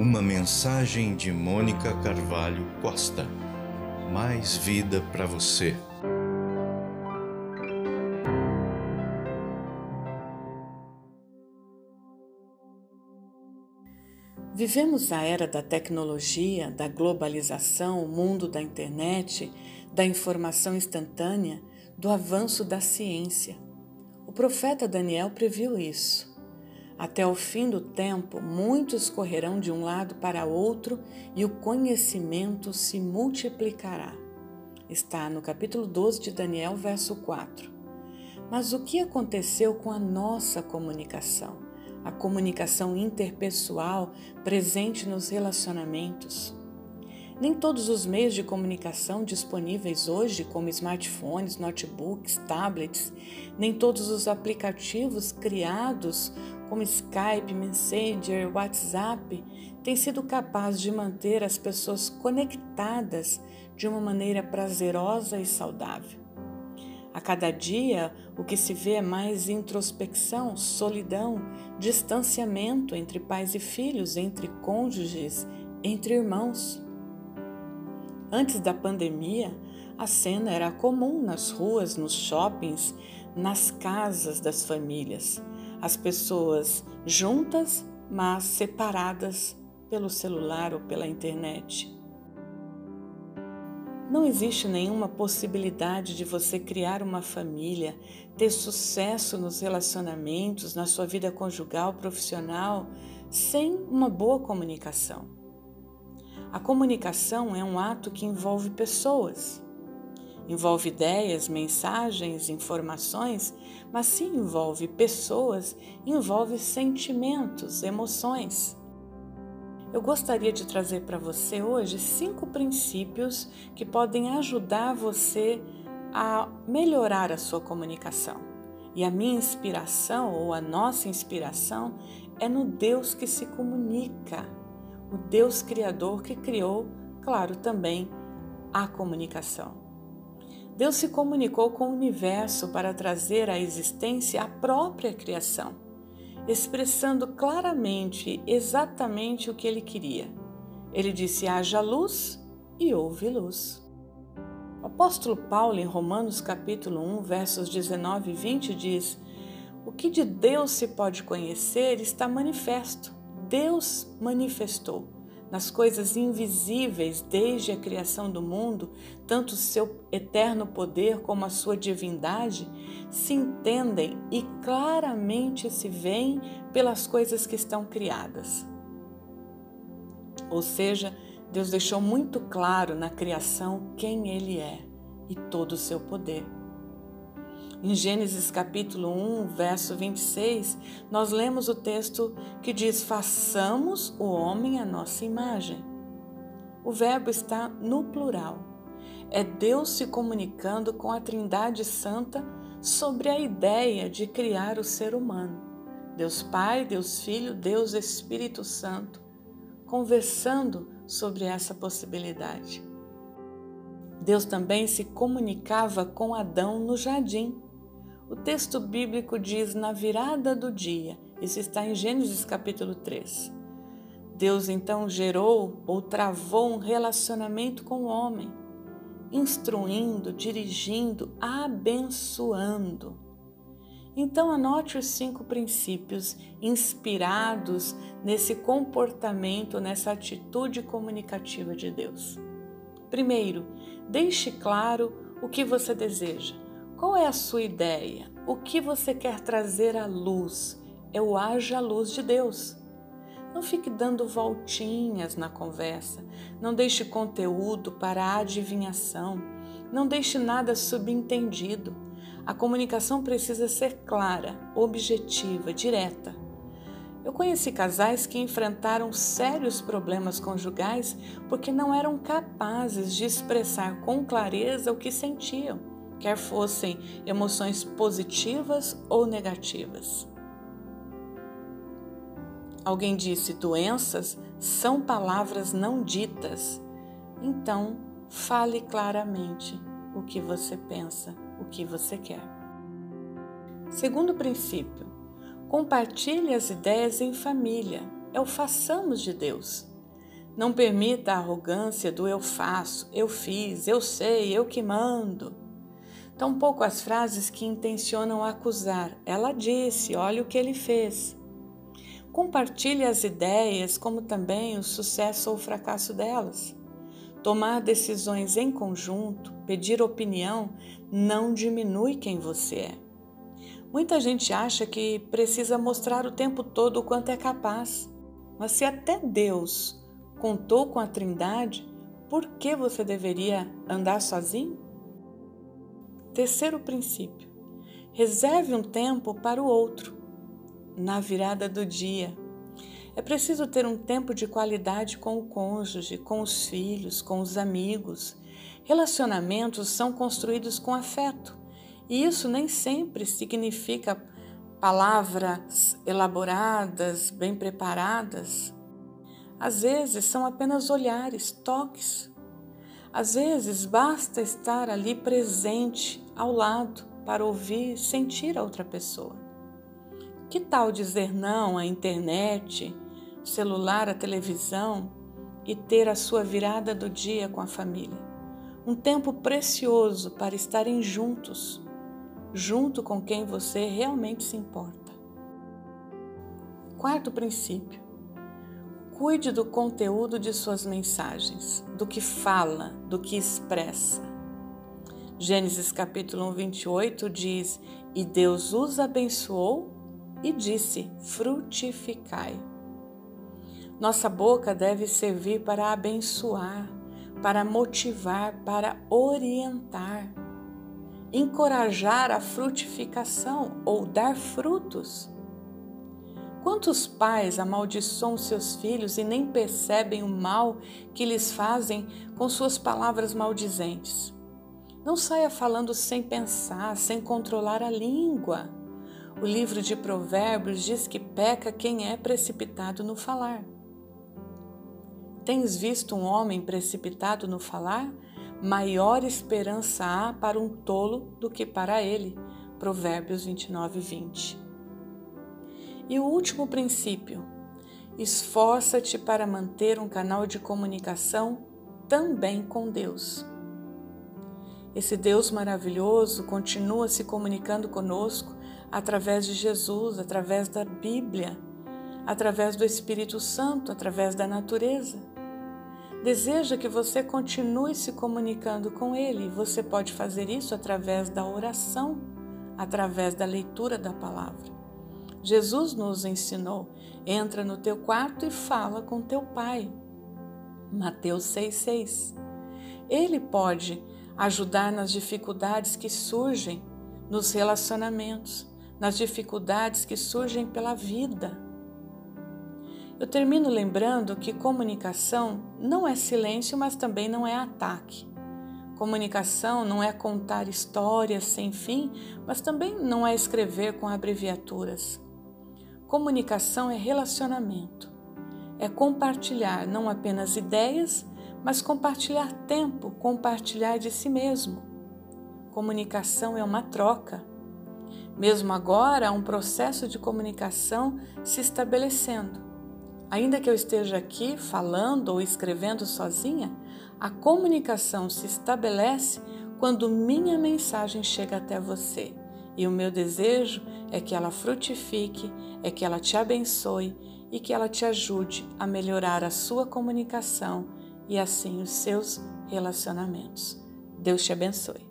Uma mensagem de Mônica Carvalho Costa. Mais vida para você. Vivemos a era da tecnologia, da globalização, o mundo da internet, da informação instantânea, do avanço da ciência. O profeta Daniel previu isso. Até o fim do tempo, muitos correrão de um lado para outro e o conhecimento se multiplicará. Está no capítulo 12 de Daniel, verso 4. Mas o que aconteceu com a nossa comunicação? A comunicação interpessoal presente nos relacionamentos. Nem todos os meios de comunicação disponíveis hoje, como smartphones, notebooks, tablets, nem todos os aplicativos criados como Skype, Messenger, WhatsApp, tem sido capaz de manter as pessoas conectadas de uma maneira prazerosa e saudável. A cada dia, o que se vê é mais introspecção, solidão, distanciamento entre pais e filhos, entre cônjuges, entre irmãos. Antes da pandemia, a cena era comum nas ruas, nos shoppings, nas casas das famílias as pessoas juntas, mas separadas pelo celular ou pela internet. Não existe nenhuma possibilidade de você criar uma família, ter sucesso nos relacionamentos, na sua vida conjugal, profissional, sem uma boa comunicação. A comunicação é um ato que envolve pessoas. Envolve ideias, mensagens, informações, mas se envolve pessoas, envolve sentimentos, emoções. Eu gostaria de trazer para você hoje cinco princípios que podem ajudar você a melhorar a sua comunicação. E a minha inspiração, ou a nossa inspiração, é no Deus que se comunica, o Deus Criador que criou, claro, também a comunicação. Deus se comunicou com o universo para trazer à existência a própria criação, expressando claramente exatamente o que ele queria. Ele disse: haja luz e houve luz. O apóstolo Paulo, em Romanos capítulo 1, versos 19 e 20, diz: O que de Deus se pode conhecer está manifesto. Deus manifestou nas coisas invisíveis desde a criação do mundo, tanto seu eterno poder como a sua divindade se entendem e claramente se veem pelas coisas que estão criadas. Ou seja, Deus deixou muito claro na criação quem Ele é e todo o seu poder. Em Gênesis capítulo 1, verso 26, nós lemos o texto que diz: Façamos o homem a nossa imagem. O verbo está no plural. É Deus se comunicando com a Trindade Santa sobre a ideia de criar o ser humano. Deus Pai, Deus Filho, Deus Espírito Santo, conversando sobre essa possibilidade. Deus também se comunicava com Adão no jardim o texto bíblico diz na virada do dia, isso está em Gênesis capítulo 3. Deus então gerou ou travou um relacionamento com o homem, instruindo, dirigindo, abençoando. Então, anote os cinco princípios inspirados nesse comportamento, nessa atitude comunicativa de Deus. Primeiro, deixe claro o que você deseja. Qual é a sua ideia? O que você quer trazer à luz? O haja luz de Deus. Não fique dando voltinhas na conversa. Não deixe conteúdo para a adivinhação. Não deixe nada subentendido. A comunicação precisa ser clara, objetiva, direta. Eu conheci casais que enfrentaram sérios problemas conjugais porque não eram capazes de expressar com clareza o que sentiam quer fossem emoções positivas ou negativas. Alguém disse: doenças são palavras não ditas. Então, fale claramente o que você pensa, o que você quer. Segundo princípio, compartilhe as ideias em família. É o façamos de Deus. Não permita a arrogância do eu faço, eu fiz, eu sei, eu que mando. Tampouco as frases que intencionam acusar. Ela disse, olha o que ele fez. Compartilhe as ideias, como também o sucesso ou o fracasso delas. Tomar decisões em conjunto, pedir opinião, não diminui quem você é. Muita gente acha que precisa mostrar o tempo todo o quanto é capaz. Mas se até Deus contou com a Trindade, por que você deveria andar sozinho? Terceiro princípio: reserve um tempo para o outro na virada do dia. É preciso ter um tempo de qualidade com o cônjuge, com os filhos, com os amigos. Relacionamentos são construídos com afeto. E isso nem sempre significa palavras elaboradas, bem preparadas. Às vezes são apenas olhares, toques. Às vezes basta estar ali presente, ao lado, para ouvir, sentir a outra pessoa. Que tal dizer não à internet, celular, à televisão e ter a sua virada do dia com a família? Um tempo precioso para estarem juntos junto com quem você realmente se importa. Quarto princípio: cuide do conteúdo de suas mensagens, do que fala, do que expressa. Gênesis capítulo 1, 28 diz: E Deus os abençoou e disse: Frutificai. Nossa boca deve servir para abençoar, para motivar, para orientar encorajar a frutificação ou dar frutos. Quantos pais amaldiçoam seus filhos e nem percebem o mal que lhes fazem com suas palavras maldizentes? Não saia falando sem pensar, sem controlar a língua. O livro de Provérbios diz que peca quem é precipitado no falar. Tens visto um homem precipitado no falar? maior esperança há para um tolo do que para ele. Provérbios 29, 20. E o último princípio: esforça-te para manter um canal de comunicação também com Deus. Esse Deus maravilhoso continua se comunicando conosco através de Jesus, através da Bíblia, através do Espírito Santo, através da natureza deseja que você continue se comunicando com Ele. Você pode fazer isso através da oração, através da leitura da palavra. Jesus nos ensinou: entra no teu quarto e fala com teu Pai. Mateus 6,6. Ele pode ajudar nas dificuldades que surgem nos relacionamentos, nas dificuldades que surgem pela vida eu termino lembrando que comunicação não é silêncio, mas também não é ataque. Comunicação não é contar histórias sem fim, mas também não é escrever com abreviaturas. Comunicação é relacionamento. É compartilhar não apenas ideias, mas compartilhar tempo, compartilhar de si mesmo. Comunicação é uma troca. Mesmo agora, há um processo de comunicação se estabelecendo Ainda que eu esteja aqui falando ou escrevendo sozinha, a comunicação se estabelece quando minha mensagem chega até você. E o meu desejo é que ela frutifique, é que ela te abençoe e que ela te ajude a melhorar a sua comunicação e assim os seus relacionamentos. Deus te abençoe.